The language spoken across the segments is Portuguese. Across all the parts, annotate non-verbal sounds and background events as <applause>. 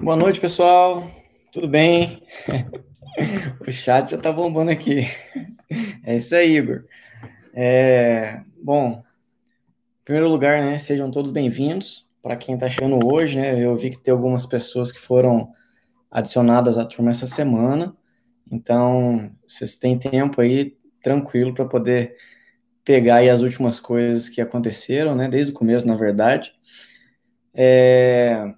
Boa noite, pessoal. Tudo bem? <laughs> o chat já tá bombando aqui. É isso aí, Igor. É, bom, em primeiro lugar, né, sejam todos bem-vindos. Para quem está chegando hoje, né, eu vi que tem algumas pessoas que foram adicionadas à turma essa semana. Então, vocês têm tempo aí, tranquilo, para poder pegar aí as últimas coisas que aconteceram, né, desde o começo, na verdade. É,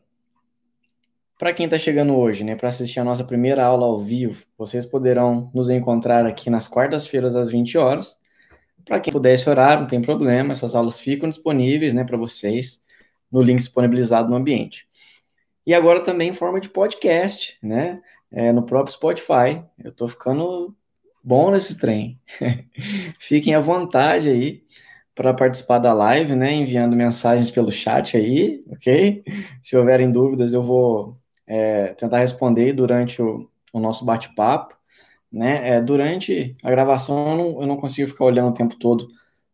para quem está chegando hoje, né, para assistir a nossa primeira aula ao vivo, vocês poderão nos encontrar aqui nas quartas-feiras às 20 horas. Para quem puder esse não tem problema, essas aulas ficam disponíveis, né, para vocês no link disponibilizado no ambiente. E agora também em forma de podcast, né, é, no próprio Spotify. Eu estou ficando bom nesses trem. <laughs> Fiquem à vontade aí para participar da live, né, enviando mensagens pelo chat aí, ok? Se houverem dúvidas, eu vou é, tentar responder durante o, o nosso bate-papo. Né? É, durante a gravação eu não, eu não, consigo ficar olhando o tempo todo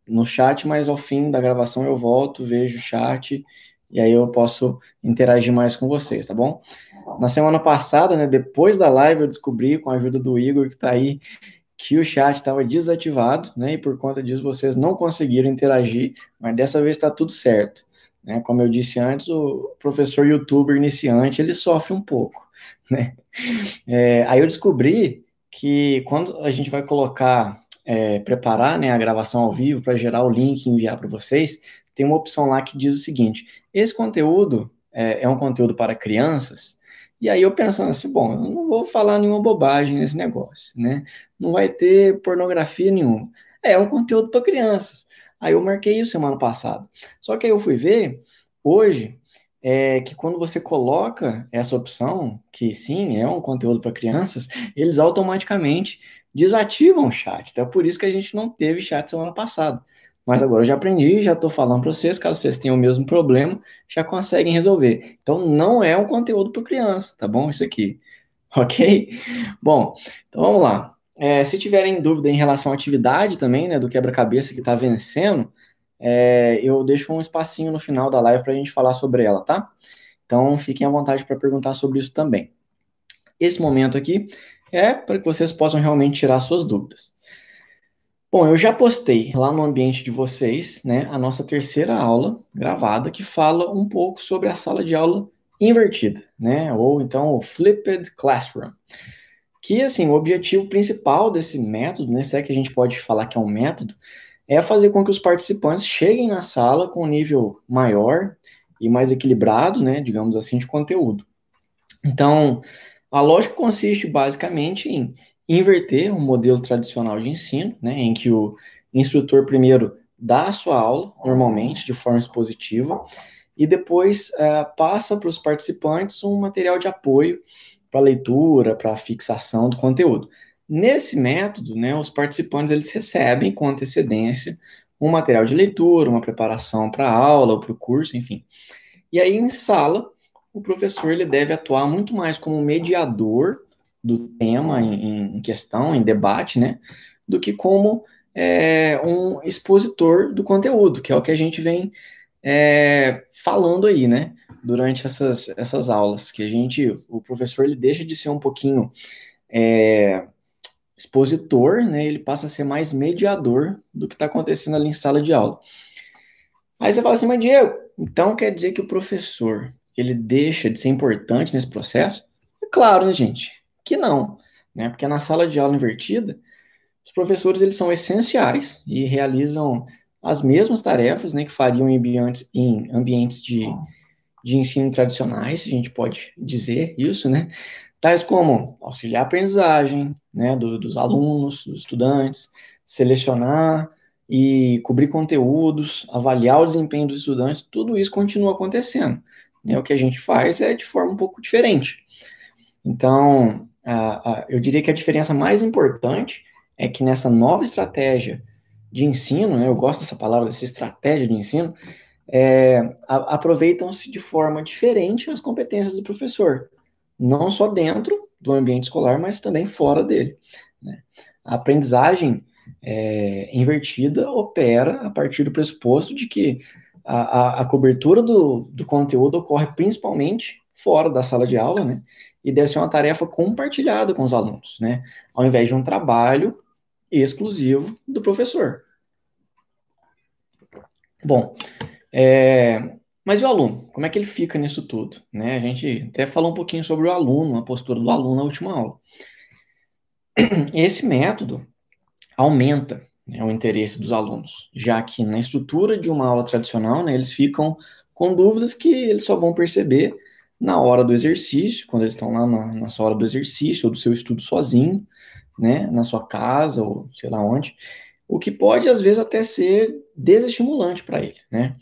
no chat, mas ao fim da gravação eu volto, vejo o chat e aí eu posso interagir mais com vocês, tá bom? Na semana passada, né, depois da live, eu descobri, com a ajuda do Igor, que está aí, que o chat estava desativado, né, e por conta disso vocês não conseguiram interagir, mas dessa vez está tudo certo. Né? Como eu disse antes, o professor youtuber iniciante, ele sofre um pouco, <laughs> né? É, aí eu descobri que quando a gente vai colocar, é, preparar né, a gravação ao vivo para gerar o link e enviar para vocês, tem uma opção lá que diz o seguinte, esse conteúdo é, é um conteúdo para crianças, e aí eu pensando assim, bom, eu não vou falar nenhuma bobagem nesse negócio, né? Não vai ter pornografia nenhuma. É, é um conteúdo para crianças. Aí eu marquei isso semana passada. Só que aí eu fui ver hoje é que quando você coloca essa opção, que sim, é um conteúdo para crianças, <laughs> eles automaticamente desativam o chat. Então é por isso que a gente não teve chat semana passada. Mas agora eu já aprendi, já estou falando para vocês, caso vocês tenham o mesmo problema, já conseguem resolver. Então não é um conteúdo para criança, tá bom? Isso aqui. <laughs> Ok? Bom, então vamos lá. É, se tiverem dúvida em relação à atividade também, né, do quebra-cabeça que está vencendo, é, eu deixo um espacinho no final da live para a gente falar sobre ela, tá? Então fiquem à vontade para perguntar sobre isso também. Esse momento aqui é para que vocês possam realmente tirar suas dúvidas. Bom, eu já postei lá no ambiente de vocês, né, a nossa terceira aula gravada que fala um pouco sobre a sala de aula invertida, né, ou então o flipped classroom que assim, o objetivo principal desse método, né, se é que a gente pode falar que é um método, é fazer com que os participantes cheguem na sala com um nível maior e mais equilibrado, né, digamos assim, de conteúdo. Então, a lógica consiste basicamente em inverter o um modelo tradicional de ensino, né, em que o instrutor primeiro dá a sua aula, normalmente de forma expositiva, e depois uh, passa para os participantes um material de apoio para leitura, para fixação do conteúdo. Nesse método, né, os participantes eles recebem com antecedência um material de leitura, uma preparação para a aula ou para o curso, enfim. E aí em sala, o professor ele deve atuar muito mais como mediador do tema em, em questão, em debate, né, do que como é, um expositor do conteúdo, que é o que a gente vem é, falando aí, né? Durante essas, essas aulas, que a gente, o professor, ele deixa de ser um pouquinho é, expositor, né? Ele passa a ser mais mediador do que está acontecendo ali em sala de aula. Aí você fala assim, mas Diego, então quer dizer que o professor, ele deixa de ser importante nesse processo? É claro, né, gente? Que não, né? Porque na sala de aula invertida, os professores, eles são essenciais e realizam as mesmas tarefas né, que fariam em ambientes, em ambientes de, de ensino tradicionais, a gente pode dizer isso, né? Tais como auxiliar a aprendizagem né, do, dos alunos, dos estudantes, selecionar e cobrir conteúdos, avaliar o desempenho dos estudantes, tudo isso continua acontecendo. Né? O que a gente faz é de forma um pouco diferente. Então, a, a, eu diria que a diferença mais importante é que nessa nova estratégia de ensino, né, eu gosto dessa palavra, dessa estratégia de ensino, é, aproveitam-se de forma diferente as competências do professor, não só dentro do ambiente escolar, mas também fora dele. Né? A aprendizagem é, invertida opera a partir do pressuposto de que a, a, a cobertura do, do conteúdo ocorre principalmente fora da sala de aula, né? E deve ser uma tarefa compartilhada com os alunos, né? Ao invés de um trabalho exclusivo do professor. Bom, é, mas e o aluno? Como é que ele fica nisso tudo? Né? A gente até falou um pouquinho sobre o aluno, a postura do aluno na última aula. <clears throat> Esse método aumenta né, o interesse dos alunos, já que na estrutura de uma aula tradicional, né, eles ficam com dúvidas que eles só vão perceber na hora do exercício, quando eles estão lá na, na sua hora do exercício, ou do seu estudo sozinho, né, na sua casa, ou sei lá onde, o que pode, às vezes, até ser desestimulante para ele, né.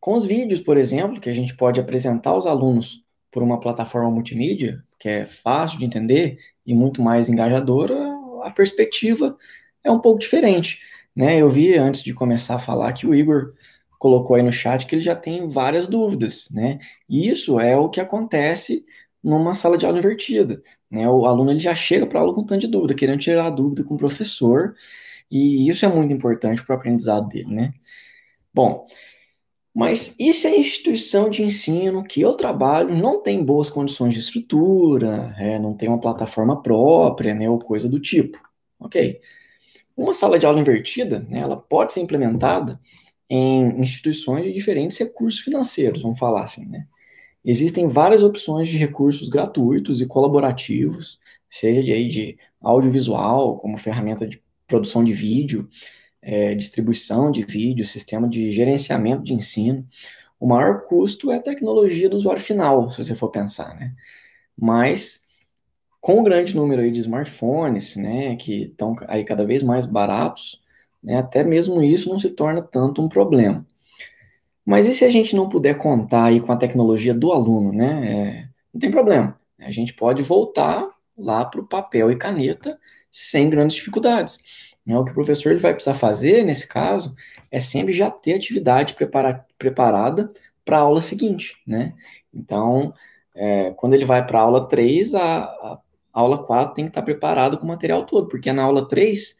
Com os vídeos, por exemplo, que a gente pode apresentar aos alunos por uma plataforma multimídia, que é fácil de entender e muito mais engajadora, a perspectiva é um pouco diferente, né? Eu vi antes de começar a falar que o Igor colocou aí no chat que ele já tem várias dúvidas, né? E isso é o que acontece numa sala de aula invertida, né? O aluno ele já chega para a aula com tanto de dúvida, querendo tirar a dúvida com o professor, e isso é muito importante para o aprendizado dele, né? Bom, mas e se a instituição de ensino que eu trabalho não tem boas condições de estrutura, é, não tem uma plataforma própria, né, ou coisa do tipo? Ok. Uma sala de aula invertida, né, ela pode ser implementada em instituições de diferentes recursos financeiros, vamos falar assim, né? Existem várias opções de recursos gratuitos e colaborativos, seja de, de audiovisual, como ferramenta de produção de vídeo, é, distribuição de vídeo, sistema de gerenciamento de ensino. O maior custo é a tecnologia do usuário final, se você for pensar, né? Mas com o grande número aí de smartphones, né, que estão aí cada vez mais baratos, né, até mesmo isso não se torna tanto um problema. Mas e se a gente não puder contar aí com a tecnologia do aluno, né? É, não tem problema. A gente pode voltar lá para o papel e caneta sem grandes dificuldades. Né? O que o professor ele vai precisar fazer, nesse caso, é sempre já ter atividade prepara preparada para a aula seguinte, né? Então, é, quando ele vai para a aula 3, a, a, aula 4 tem que estar preparado com o material todo, porque é na aula 3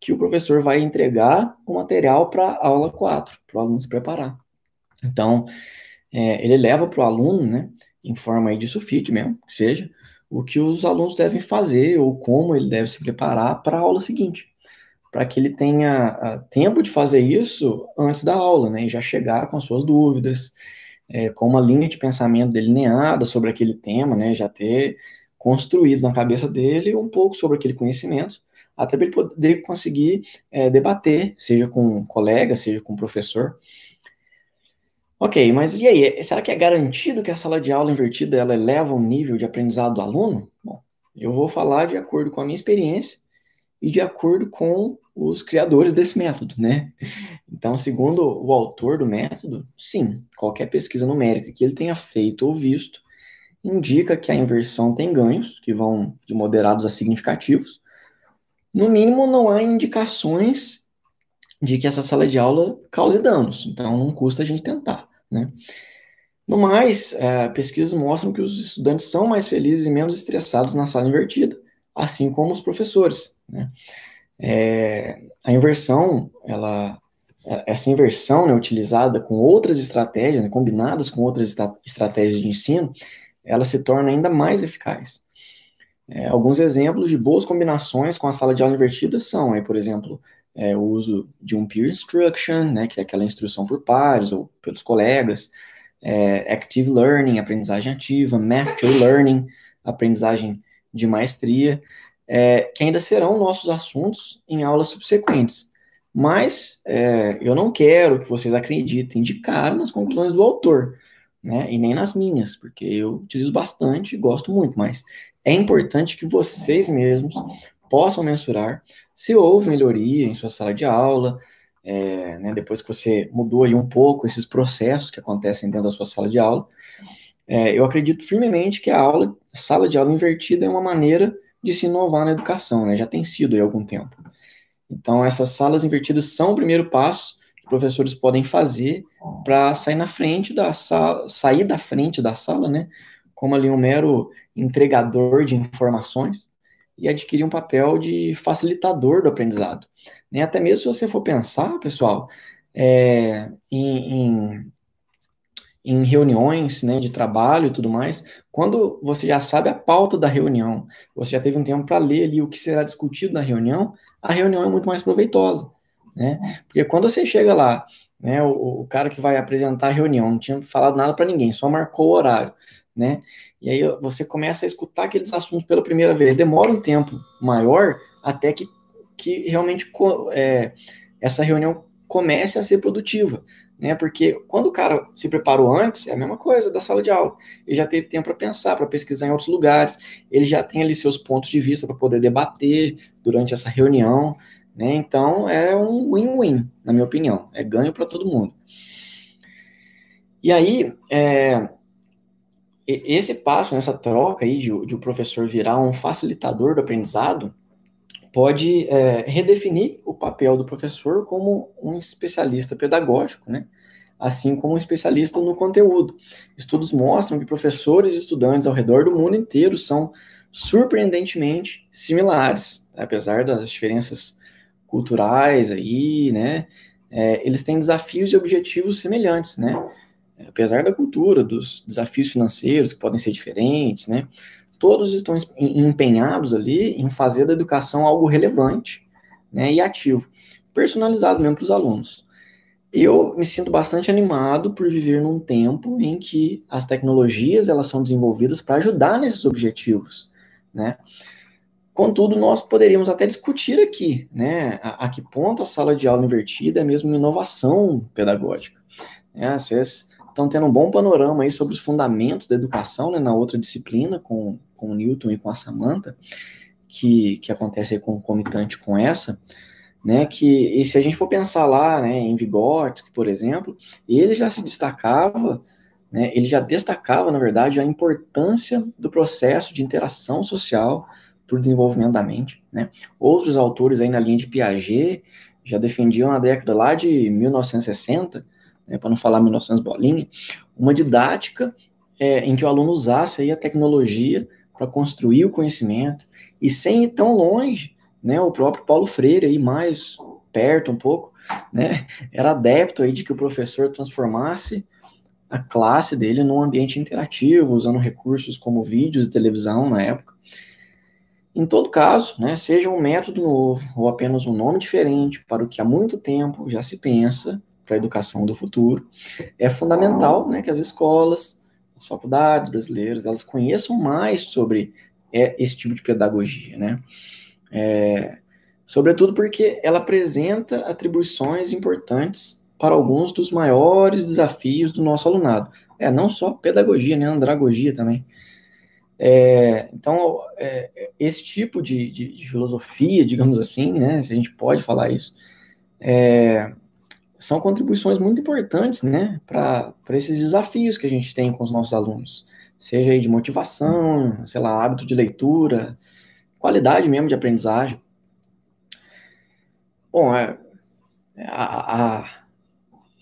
que o professor vai entregar o material para a aula 4, para o aluno se preparar. Então, é, ele leva para o aluno, né, em forma aí de sulfite mesmo, que seja, o que os alunos devem fazer ou como ele deve se preparar para a aula seguinte para que ele tenha ah, tempo de fazer isso antes da aula, né, e já chegar com as suas dúvidas, é, com uma linha de pensamento delineada sobre aquele tema, né, já ter construído na cabeça dele um pouco sobre aquele conhecimento, até para ele poder conseguir é, debater, seja com um colega, seja com um professor. Ok, mas e aí, será que é garantido que a sala de aula invertida ela eleva o nível de aprendizado do aluno? Bom, eu vou falar de acordo com a minha experiência e de acordo com os criadores desse método, né? Então, segundo o autor do método, sim, qualquer pesquisa numérica que ele tenha feito ou visto indica que a inversão tem ganhos, que vão de moderados a significativos. No mínimo, não há indicações de que essa sala de aula cause danos, então não custa a gente tentar, né? No mais, é, pesquisas mostram que os estudantes são mais felizes e menos estressados na sala invertida, assim como os professores, né? É, a inversão, ela, essa inversão né, utilizada com outras estratégias, né, combinadas com outras estratégias de ensino, ela se torna ainda mais eficaz. É, alguns exemplos de boas combinações com a sala de aula invertida são, aí, por exemplo, é, o uso de um peer instruction, né, que é aquela instrução por pares ou pelos colegas, é, active learning, aprendizagem ativa, mastery learning, aprendizagem de maestria, é, que ainda serão nossos assuntos em aulas subsequentes. Mas é, eu não quero que vocês acreditem de cara nas conclusões do autor, né? E nem nas minhas, porque eu utilizo bastante e gosto muito, mas é importante que vocês mesmos possam mensurar se houve melhoria em sua sala de aula, é, né, depois que você mudou aí um pouco esses processos que acontecem dentro da sua sala de aula. É, eu acredito firmemente que a aula, sala de aula invertida é uma maneira de se inovar na educação, né? Já tem sido há algum tempo. Então, essas salas invertidas são o primeiro passo que professores podem fazer para sair na frente da sala, sair da frente da sala, né? Como ali um mero entregador de informações e adquirir um papel de facilitador do aprendizado. Nem até mesmo se você for pensar, pessoal, é, em, em, em reuniões né, de trabalho e tudo mais, quando você já sabe a pauta da reunião, você já teve um tempo para ler ali o que será discutido na reunião, a reunião é muito mais proveitosa, né? Porque quando você chega lá, né, o, o cara que vai apresentar a reunião não tinha falado nada para ninguém, só marcou o horário, né? E aí você começa a escutar aqueles assuntos pela primeira vez, demora um tempo maior até que, que realmente é, essa reunião comece a ser produtiva né? Porque quando o cara se preparou antes, é a mesma coisa da sala de aula. Ele já teve tempo para pensar, para pesquisar em outros lugares, ele já tem ali seus pontos de vista para poder debater durante essa reunião, né? Então é um win-win, na minha opinião. É ganho para todo mundo. E aí, é, esse passo, nessa troca aí de, de o professor virar um facilitador do aprendizado, pode é, redefinir o papel do professor como um especialista pedagógico, né? assim como um especialista no conteúdo. Estudos mostram que professores e estudantes ao redor do mundo inteiro são surpreendentemente similares, apesar das diferenças culturais aí, né? É, eles têm desafios e objetivos semelhantes, né? Apesar da cultura, dos desafios financeiros que podem ser diferentes, né? todos estão empenhados ali em fazer da educação algo relevante né, e ativo, personalizado mesmo para os alunos. Eu me sinto bastante animado por viver num tempo em que as tecnologias elas são desenvolvidas para ajudar nesses objetivos, né? Contudo, nós poderíamos até discutir aqui, né, a, a que ponto a sala de aula invertida é mesmo uma inovação pedagógica. Né? Vocês estão tendo um bom panorama aí sobre os fundamentos da educação, né, na outra disciplina, com, com o Newton e com a Samantha, que, que acontece aí concomitante com essa, né, que e se a gente for pensar lá, né, em Vygotsky, por exemplo, ele já se destacava, né, ele já destacava, na verdade, a importância do processo de interação social para o desenvolvimento da mente, né. Outros autores aí na linha de Piaget já defendiam na década lá de 1960 né, para não falar 1900 bolinha, uma didática é, em que o aluno usasse aí a tecnologia para construir o conhecimento e sem ir tão longe, né, o próprio Paulo Freire aí mais perto um pouco, né, era adepto aí de que o professor transformasse a classe dele num ambiente interativo, usando recursos como vídeos e televisão na época. Em todo caso, né, seja um método novo ou apenas um nome diferente para o que há muito tempo já se pensa, para a educação do futuro, é fundamental né, que as escolas, as faculdades brasileiras, elas conheçam mais sobre é, esse tipo de pedagogia, né? É, sobretudo porque ela apresenta atribuições importantes para alguns dos maiores desafios do nosso alunado. É, não só pedagogia, né, andragogia também. É, então, é, esse tipo de, de, de, filosofia, digamos assim, né, se a gente pode falar isso, é, são contribuições muito importantes, né, para esses desafios que a gente tem com os nossos alunos, seja aí de motivação, sei lá, hábito de leitura, qualidade mesmo de aprendizagem. Bom, é, a, a,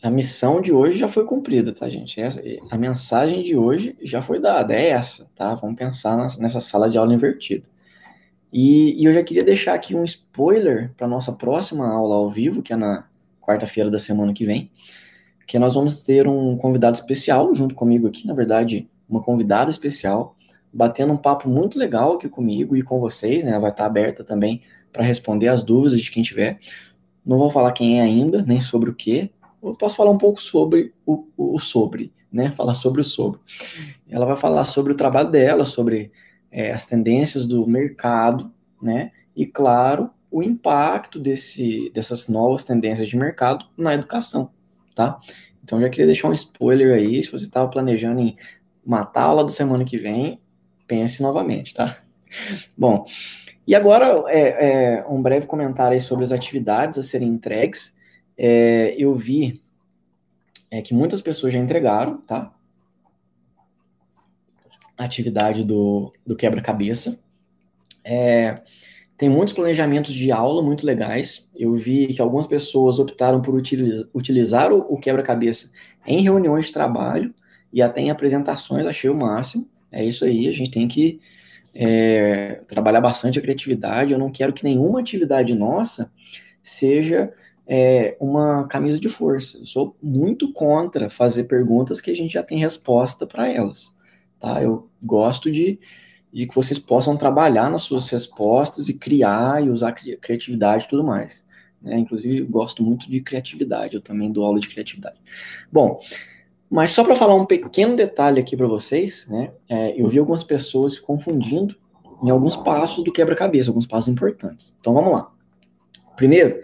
a missão de hoje já foi cumprida, tá, gente? Essa, a mensagem de hoje já foi dada, é essa, tá? Vamos pensar nessa sala de aula invertida. E, e eu já queria deixar aqui um spoiler para nossa próxima aula ao vivo, que é na quarta-feira da semana que vem, que nós vamos ter um convidado especial junto comigo aqui, na verdade, uma convidada especial, batendo um papo muito legal aqui comigo e com vocês, né? Ela vai estar aberta também para responder as dúvidas de quem tiver. Não vou falar quem é ainda, nem sobre o que. Eu posso falar um pouco sobre o, o, sobre, né? Falar sobre o sobre. Ela vai falar sobre o trabalho dela, sobre é, as tendências do mercado, né? E claro, o impacto desse, dessas novas tendências de mercado na educação, tá? Então, já queria deixar um spoiler aí, se você estava planejando em matar a aula da semana que vem, pense novamente, tá? Bom, e agora é, é, um breve comentário sobre as atividades a serem entregues. É, eu vi é, que muitas pessoas já entregaram, tá? Atividade do, do quebra-cabeça. É, tem muitos planejamentos de aula muito legais. Eu vi que algumas pessoas optaram por utiliza, utilizar o, o quebra-cabeça em reuniões de trabalho e até em apresentações, achei o máximo. É isso aí, a gente tem que é, trabalhar bastante a criatividade. Eu não quero que nenhuma atividade nossa seja é, uma camisa de força. Eu sou muito contra fazer perguntas que a gente já tem resposta para elas. Tá? Eu gosto de, de que vocês possam trabalhar nas suas respostas e criar e usar criatividade e tudo mais. Né? Inclusive, gosto muito de criatividade, eu também dou aula de criatividade. Bom, mas só para falar um pequeno detalhe aqui para vocês, né? É, eu vi algumas pessoas se confundindo em alguns passos do quebra-cabeça, alguns passos importantes. Então vamos lá. Primeiro,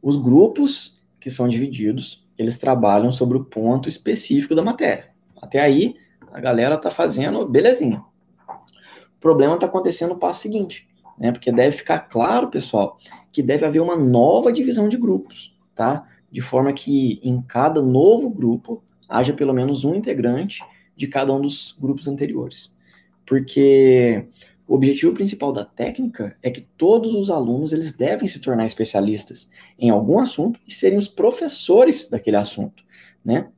os grupos que são divididos, eles trabalham sobre o ponto específico da matéria. Até aí, a galera tá fazendo belezinha. Problema está acontecendo no passo seguinte, né? Porque deve ficar claro, pessoal, que deve haver uma nova divisão de grupos, tá? De forma que em cada novo grupo haja pelo menos um integrante de cada um dos grupos anteriores. Porque o objetivo principal da técnica é que todos os alunos eles devem se tornar especialistas em algum assunto e serem os professores daquele assunto, né?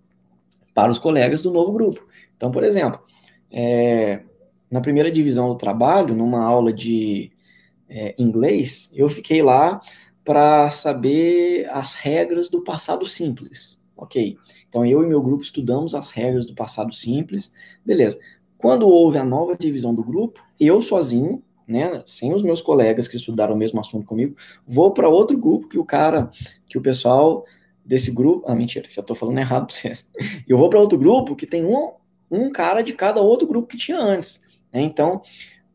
Para os colegas do novo grupo. Então, por exemplo, é, na primeira divisão do trabalho, numa aula de é, inglês, eu fiquei lá para saber as regras do passado simples. Ok. Então, eu e meu grupo estudamos as regras do passado simples. Beleza. Quando houve a nova divisão do grupo, eu sozinho, né, sem os meus colegas que estudaram o mesmo assunto comigo, vou para outro grupo que o cara, que o pessoal desse grupo, ah, mentira, já estou falando errado para vocês. Eu vou para outro grupo que tem um, um cara de cada outro grupo que tinha antes. Né? Então,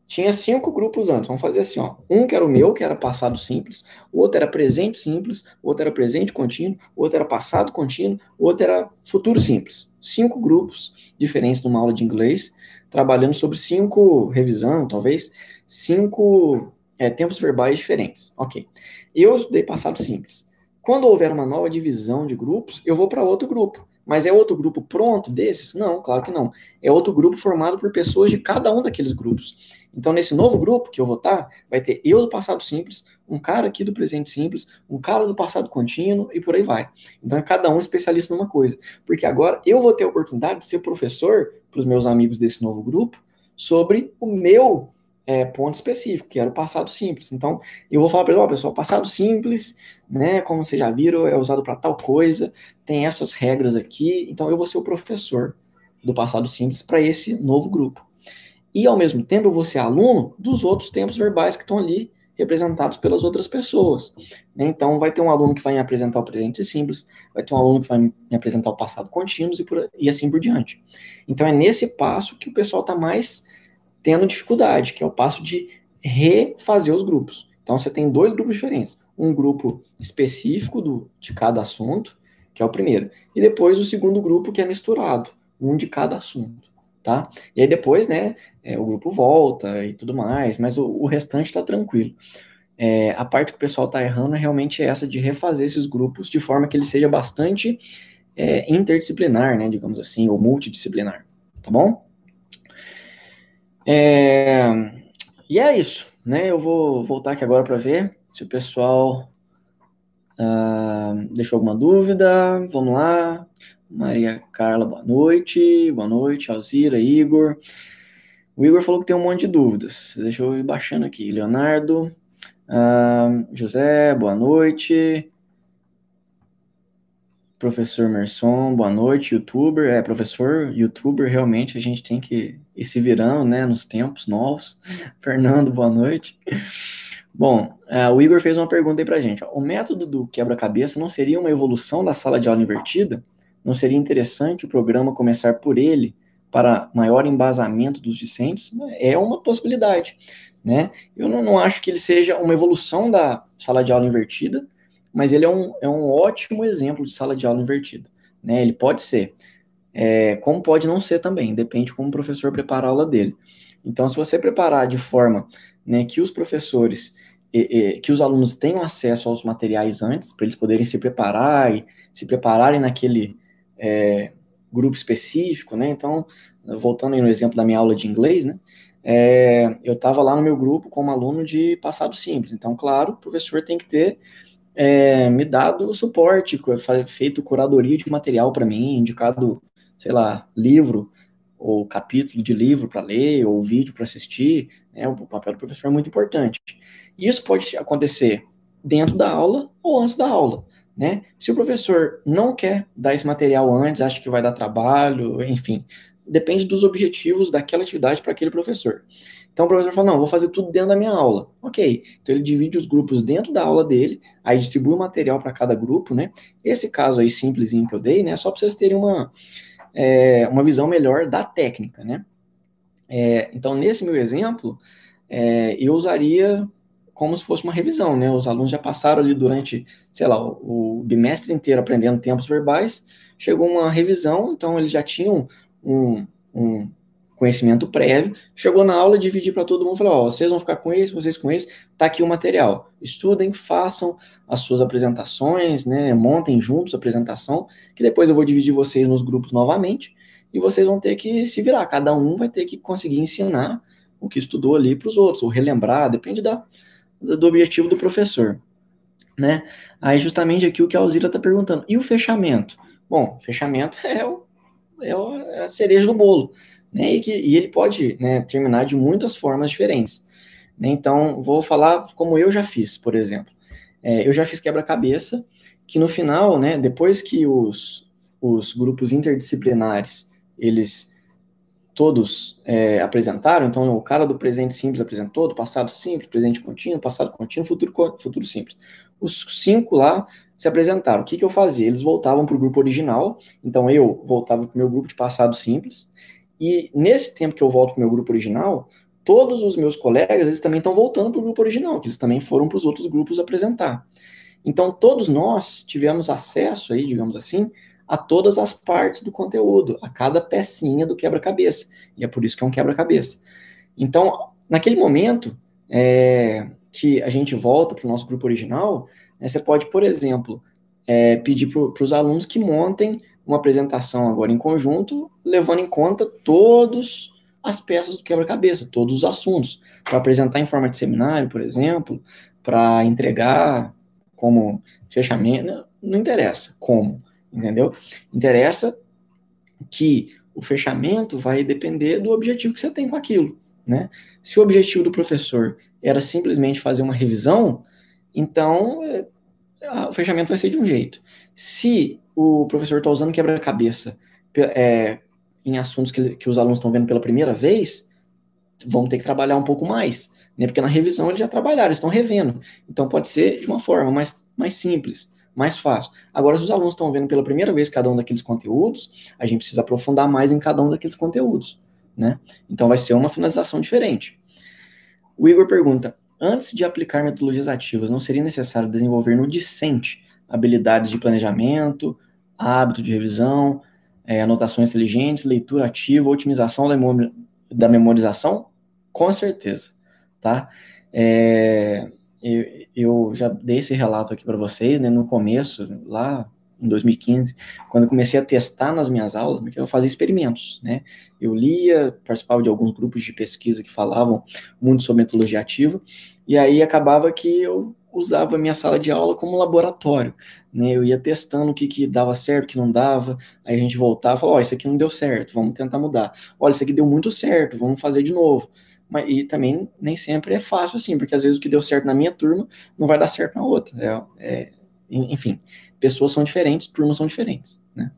tinha cinco grupos antes. Vamos fazer assim, ó. Um que era o meu, que era passado simples, o outro era presente simples, o outro era presente contínuo, o outro era passado contínuo, o outro era futuro simples. Cinco grupos diferentes numa aula de inglês trabalhando sobre cinco, revisão talvez, cinco é, tempos verbais diferentes. Ok. Eu estudei passado simples. Quando houver uma nova divisão de grupos, eu vou para outro grupo. Mas é outro grupo pronto desses? Não, claro que não. É outro grupo formado por pessoas de cada um daqueles grupos. Então, nesse novo grupo que eu vou estar, vai ter eu do passado simples, um cara aqui do presente simples, um cara do passado contínuo e por aí vai. Então, é cada um especialista numa coisa. Porque agora eu vou ter a oportunidade de ser professor para os meus amigos desse novo grupo sobre o meu é, ponto específico, que era o passado simples. Então, eu vou falar para eles, ó, pessoal, passado simples, né, como vocês já viram, é usado para tal coisa, tem essas regras aqui, então eu vou ser o professor do passado simples para esse novo grupo e, ao mesmo tempo, eu vou ser aluno dos outros tempos verbais que estão ali representados pelas outras pessoas. Né? Então, vai ter um aluno que vai me apresentar o presente simples, vai ter um aluno que vai me apresentar o passado contínuo e, por, e assim por diante. Então, é nesse passo que o pessoal está mais tendo dificuldade, que é o passo de refazer os grupos. Então, você tem dois grupos diferentes. Um grupo específico do, de cada assunto, que é o primeiro, e depois o segundo grupo, que é misturado, um de cada assunto tá? E aí depois, né, é, o grupo volta e tudo mais, mas o, o restante está tranquilo. É, a parte que o pessoal está errando é realmente essa de refazer esses grupos de forma que ele seja bastante é, interdisciplinar, né, digamos assim, ou multidisciplinar, tá bom? É, e é isso, né? Eu vou voltar aqui agora para ver se o pessoal uh, deixou alguma dúvida. Vamos lá. Maria Carla, boa noite. Boa noite, Alzira, Igor. O Igor falou que tem um monte de dúvidas. Deixa eu ir baixando aqui. Leonardo, uh, José, boa noite. Professor Merson, boa noite. Youtuber, é, professor, youtuber, realmente a gente tem que ir se virando, né, nos tempos novos. <laughs> Fernando, boa noite. Bom, uh, o Igor fez uma pergunta aí pra gente. O método do quebra-cabeça não seria uma evolução da sala de aula invertida? Não seria interessante o programa começar por ele para maior embasamento dos discentes? É uma possibilidade, né? Eu não, não acho que ele seja uma evolução da sala de aula invertida, mas ele é um, é um ótimo exemplo de sala de aula invertida, né? Ele pode ser, é, como pode não ser também, depende como o professor prepara a aula dele. Então, se você preparar de forma né, que os professores, que os alunos tenham acesso aos materiais antes, para eles poderem se preparar e se prepararem naquele é, grupo específico, né? Então, voltando aí no exemplo da minha aula de inglês, né? É, eu estava lá no meu grupo como aluno de passado simples. Então, claro, o professor tem que ter é, me dado o suporte, feito curadoria de material para mim, indicado, sei lá, livro ou capítulo de livro para ler, ou vídeo para assistir. Né? O papel do professor é muito importante. E isso pode acontecer dentro da aula ou antes da aula. Né? Se o professor não quer dar esse material antes, acha que vai dar trabalho, enfim, depende dos objetivos daquela atividade para aquele professor. Então o professor fala, não, vou fazer tudo dentro da minha aula. Ok, então ele divide os grupos dentro da aula dele, aí distribui o material para cada grupo, né? Esse caso aí simplesinho que eu dei, né, só para vocês terem uma, é, uma visão melhor da técnica, né? É, então, nesse meu exemplo, é, eu usaria como se fosse uma revisão, né? Os alunos já passaram ali durante, sei lá, o, o bimestre inteiro aprendendo tempos verbais, chegou uma revisão, então eles já tinham um, um conhecimento prévio, chegou na aula, dividir para todo mundo, falou, ó, vocês vão ficar com esse, vocês com esse, tá aqui o material. Estudem, façam as suas apresentações, né, montem juntos a apresentação, que depois eu vou dividir vocês nos grupos novamente, e vocês vão ter que se virar, cada um vai ter que conseguir ensinar o que estudou ali para os outros, ou relembrar, depende da, do objetivo do professor, né? Aí justamente aqui o que a Alzira está perguntando, e o fechamento? Bom, fechamento <laughs> é, é, o, é a cereja do bolo, né? E, que, e ele pode né, terminar de muitas formas diferentes. Né? Então, vou falar como eu já fiz, por exemplo. É, eu já fiz quebra-cabeça, que no final, né, depois que os, os grupos interdisciplinares, eles todos é, apresentaram, então o cara do presente simples apresentou, do passado simples, presente contínuo, passado contínuo, futuro, futuro simples. Os cinco lá se apresentaram. O que, que eu fazia? Eles voltavam para o grupo original, então eu voltava para o meu grupo de passado simples, e nesse tempo que eu volto para o meu grupo original, todos os meus colegas, eles também estão voltando para o grupo original, que eles também foram para os outros grupos apresentar. Então, todos nós tivemos acesso aí, digamos assim, a todas as partes do conteúdo, a cada pecinha do quebra-cabeça. E é por isso que é um quebra-cabeça. Então, naquele momento é, que a gente volta para o nosso grupo original, né, você pode, por exemplo, é, pedir para os alunos que montem uma apresentação agora em conjunto, levando em conta todas as peças do quebra-cabeça, todos os assuntos, para apresentar em forma de seminário, por exemplo, para entregar como fechamento, não interessa como, entendeu? Interessa que o fechamento vai depender do objetivo que você tem com aquilo, né? Se o objetivo do professor era simplesmente fazer uma revisão, então é, o fechamento vai ser de um jeito. Se o professor está usando quebra-cabeça é, em assuntos que, que os alunos estão vendo pela primeira vez, vão ter que trabalhar um pouco mais, né? Porque na revisão eles já trabalharam, estão revendo. Então pode ser de uma forma mais, mais simples, mais fácil. Agora, se os alunos estão vendo pela primeira vez cada um daqueles conteúdos, a gente precisa aprofundar mais em cada um daqueles conteúdos, né? Então vai ser uma finalização diferente. O Igor pergunta: antes de aplicar metodologias ativas, não seria necessário desenvolver no discente habilidades de planejamento, hábito de revisão, é, anotações inteligentes, leitura ativa, otimização da, memori da memorização? Com certeza, tá? É, eu, eu, já dei esse relato aqui para vocês, né, no começo, lá em 2015, quando eu comecei a testar nas minhas aulas, eu fazia experimentos, né? Eu lia, participava de alguns grupos de pesquisa que falavam muito sobre metodologia ativa, e aí acabava que eu usava a minha sala de aula como laboratório, né? Eu ia testando o que, que dava certo, o que não dava, aí a gente voltava e falava, ó, oh, isso aqui não deu certo, vamos tentar mudar. Olha, isso aqui deu muito certo, vamos fazer de novo. Mas, e também nem sempre é fácil assim, porque às vezes o que deu certo na minha turma não vai dar certo na outra. É, é, enfim, pessoas são diferentes, turmas são diferentes, né?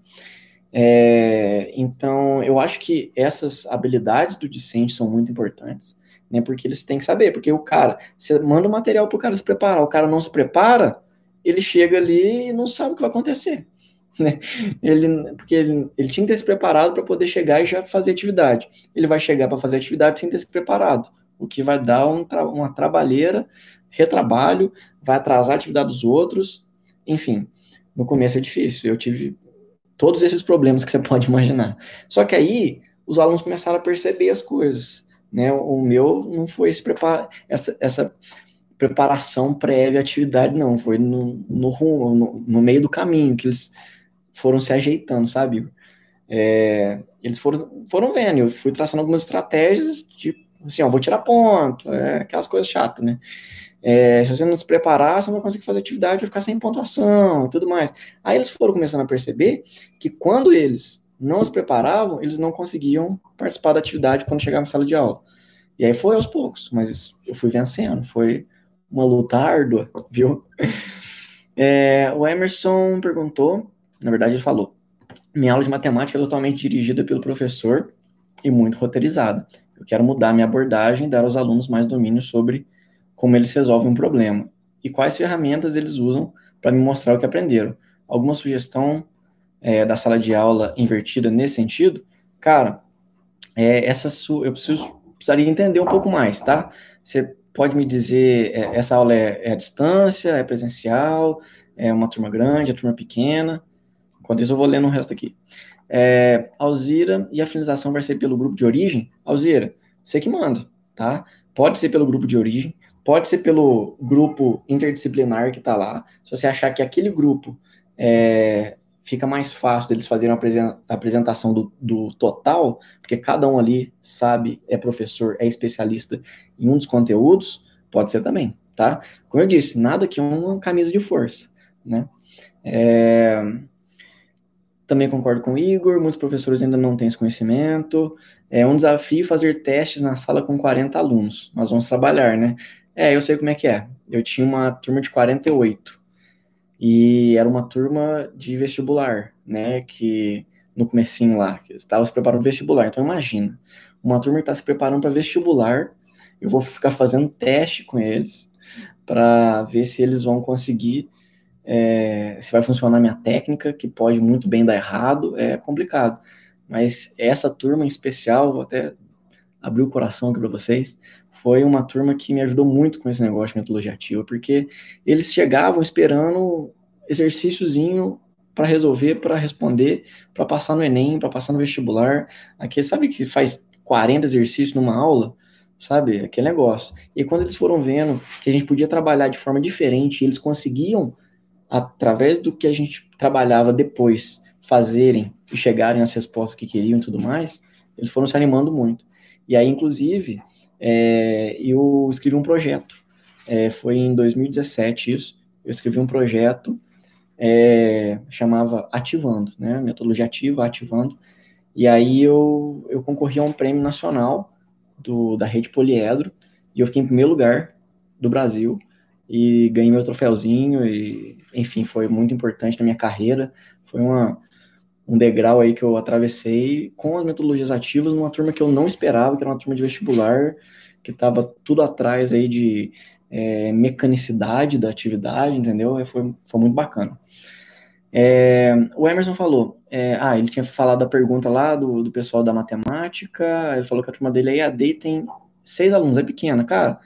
É, então, eu acho que essas habilidades do discente são muito importantes né? Porque eles têm que saber, porque o cara, você manda o material para o cara se preparar, o cara não se prepara, ele chega ali e não sabe o que vai acontecer. <laughs> Né? Ele, porque ele, ele tinha que ter se preparado para poder chegar e já fazer atividade. Ele vai chegar para fazer atividade sem ter se preparado, o que vai dar um, uma trabalheira, retrabalho, vai atrasar a atividade dos outros, enfim. No começo é difícil. Eu tive todos esses problemas que você <laughs> pode imaginar. Só que aí os alunos começaram a perceber as coisas. Né? O meu não foi esse essa, essa preparação prévia à atividade, não. Foi no, no, no, no meio do caminho que eles foram se ajeitando, sabe? É, eles foram, foram vendo, eu fui traçando algumas estratégias de, assim, ó, vou tirar ponto, é, aquelas coisas chatas, né? É, se você não se preparar, você não vai conseguir fazer atividade, vai ficar sem pontuação e tudo mais. Aí eles foram começando a perceber que quando eles não se preparavam, eles não conseguiam participar da atividade quando chegavam na sala de aula. E aí foi aos poucos, mas eu fui vencendo, foi uma luta árdua, <laughs> viu? É, o Emerson perguntou, na verdade ele falou, minha aula de matemática é totalmente dirigida pelo professor e muito roteirizada. Eu quero mudar minha abordagem e dar aos alunos mais domínio sobre como eles resolvem um problema e quais ferramentas eles usam para me mostrar o que aprenderam. Alguma sugestão é, da sala de aula invertida nesse sentido? Cara, é, essa su eu preciso, precisaria entender um pouco mais, tá? Você pode me dizer, é, essa aula é, é à distância, é presencial, é uma turma grande, é turma pequena? Enquanto isso, eu vou lendo o resto aqui. É, Alzira, e a finalização vai ser pelo grupo de origem? Alzira, você que manda, tá? Pode ser pelo grupo de origem, pode ser pelo grupo interdisciplinar que está lá. Se você achar que aquele grupo é, fica mais fácil deles fazerem a apresentação do, do, total, porque cada um ali sabe, é professor, é especialista em um dos conteúdos, pode ser também, tá? Como eu disse, nada que uma camisa de força, né? É, também concordo com o Igor, muitos professores ainda não têm esse conhecimento. É um desafio fazer testes na sala com 40 alunos. Nós vamos trabalhar, né? É, eu sei como é que é. Eu tinha uma turma de 48. E era uma turma de vestibular, né? Que no comecinho lá, que estava se preparando para vestibular. Então imagina, uma turma que está se preparando para vestibular, eu vou ficar fazendo teste com eles para ver se eles vão conseguir é, se vai funcionar minha técnica, que pode muito bem dar errado, é complicado. Mas essa turma em especial, vou até abrir o coração aqui para vocês, foi uma turma que me ajudou muito com esse negócio de metodologia ativa, porque eles chegavam esperando exercíciozinho para resolver, para responder, para passar no Enem, para passar no vestibular. Aqui, sabe que faz 40 exercícios numa aula? Sabe? Aquele negócio. E quando eles foram vendo que a gente podia trabalhar de forma diferente, eles conseguiam através do que a gente trabalhava depois, fazerem e chegarem às respostas que queriam e tudo mais, eles foram se animando muito. E aí, inclusive, é, eu escrevi um projeto. É, foi em 2017 isso. Eu escrevi um projeto, é, chamava Ativando, né? Metodologia ativa, ativando. E aí eu, eu concorri a um prêmio nacional do, da rede Poliedro, e eu fiquei em primeiro lugar do Brasil e ganhei meu troféuzinho e, enfim, foi muito importante na minha carreira. Foi uma, um degrau aí que eu atravessei com as metodologias ativas numa turma que eu não esperava, que era uma turma de vestibular, que estava tudo atrás aí de é, mecanicidade da atividade, entendeu? E foi, foi muito bacana. É, o Emerson falou, é, ah, ele tinha falado da pergunta lá do, do pessoal da matemática, ele falou que a turma dele é EAD e tem seis alunos, é pequena, cara.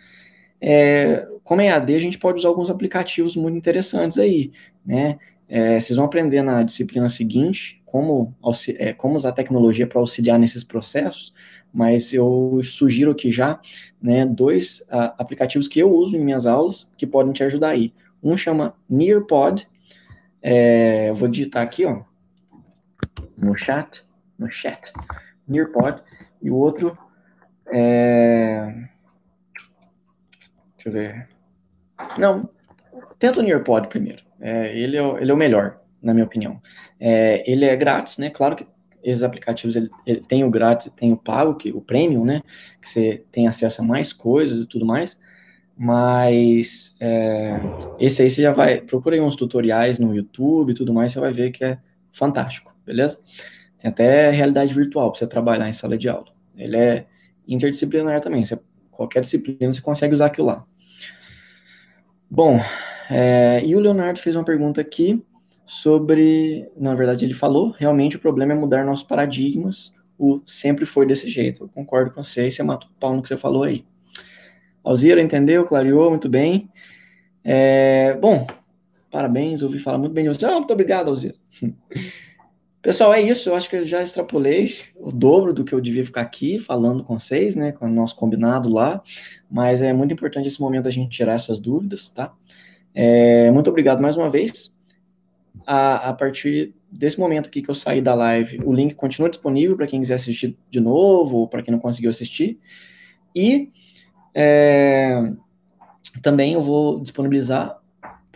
É, como é AD, a gente pode usar alguns aplicativos muito interessantes aí, né? É, vocês vão aprender na disciplina seguinte como, é, como usar a tecnologia para auxiliar nesses processos, mas eu sugiro aqui já né, dois uh, aplicativos que eu uso em minhas aulas que podem te ajudar aí. Um chama Nearpod, é, vou digitar aqui ó, no chat, no chat, Nearpod, e o outro é Deixa eu ver. Não, tenta o Nearpod primeiro. É, ele, é, ele é o melhor, na minha opinião. É, ele é grátis, né? Claro que esses aplicativos ele, ele tem o grátis tem o pago, que o premium, né? Que você tem acesso a mais coisas e tudo mais. Mas é, esse aí você já vai. Procura uns tutoriais no YouTube e tudo mais, você vai ver que é fantástico, beleza? Tem até realidade virtual para você trabalhar em sala de aula. Ele é interdisciplinar também. Você, qualquer disciplina você consegue usar aquilo lá. Bom, é, e o Leonardo fez uma pergunta aqui sobre, na verdade ele falou, realmente o problema é mudar nossos paradigmas, o sempre foi desse jeito. Eu concordo com você, e você matou o pau no que você falou aí. Alzira, entendeu? Clareou, muito bem. É, bom, parabéns, ouvi falar muito bem de você. Ah, muito obrigado, Alzira. <laughs> Pessoal, é isso. Eu acho que eu já extrapolei o dobro do que eu devia ficar aqui falando com vocês, né? Com o nosso combinado lá. Mas é muito importante esse momento a gente tirar essas dúvidas, tá? É, muito obrigado mais uma vez. A, a partir desse momento aqui que eu saí da live, o link continua disponível para quem quiser assistir de novo ou para quem não conseguiu assistir. E é, também eu vou disponibilizar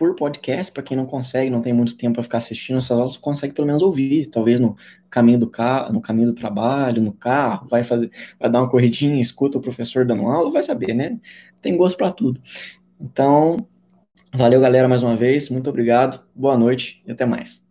por podcast, para quem não consegue, não tem muito tempo para ficar assistindo essas aulas, consegue pelo menos ouvir, talvez no caminho do carro, no caminho do trabalho, no carro, vai fazer, vai dar uma corridinha, escuta o professor dando aula, vai saber, né? Tem gosto para tudo. Então, Valeu, galera, mais uma vez. Muito obrigado. Boa noite e até mais.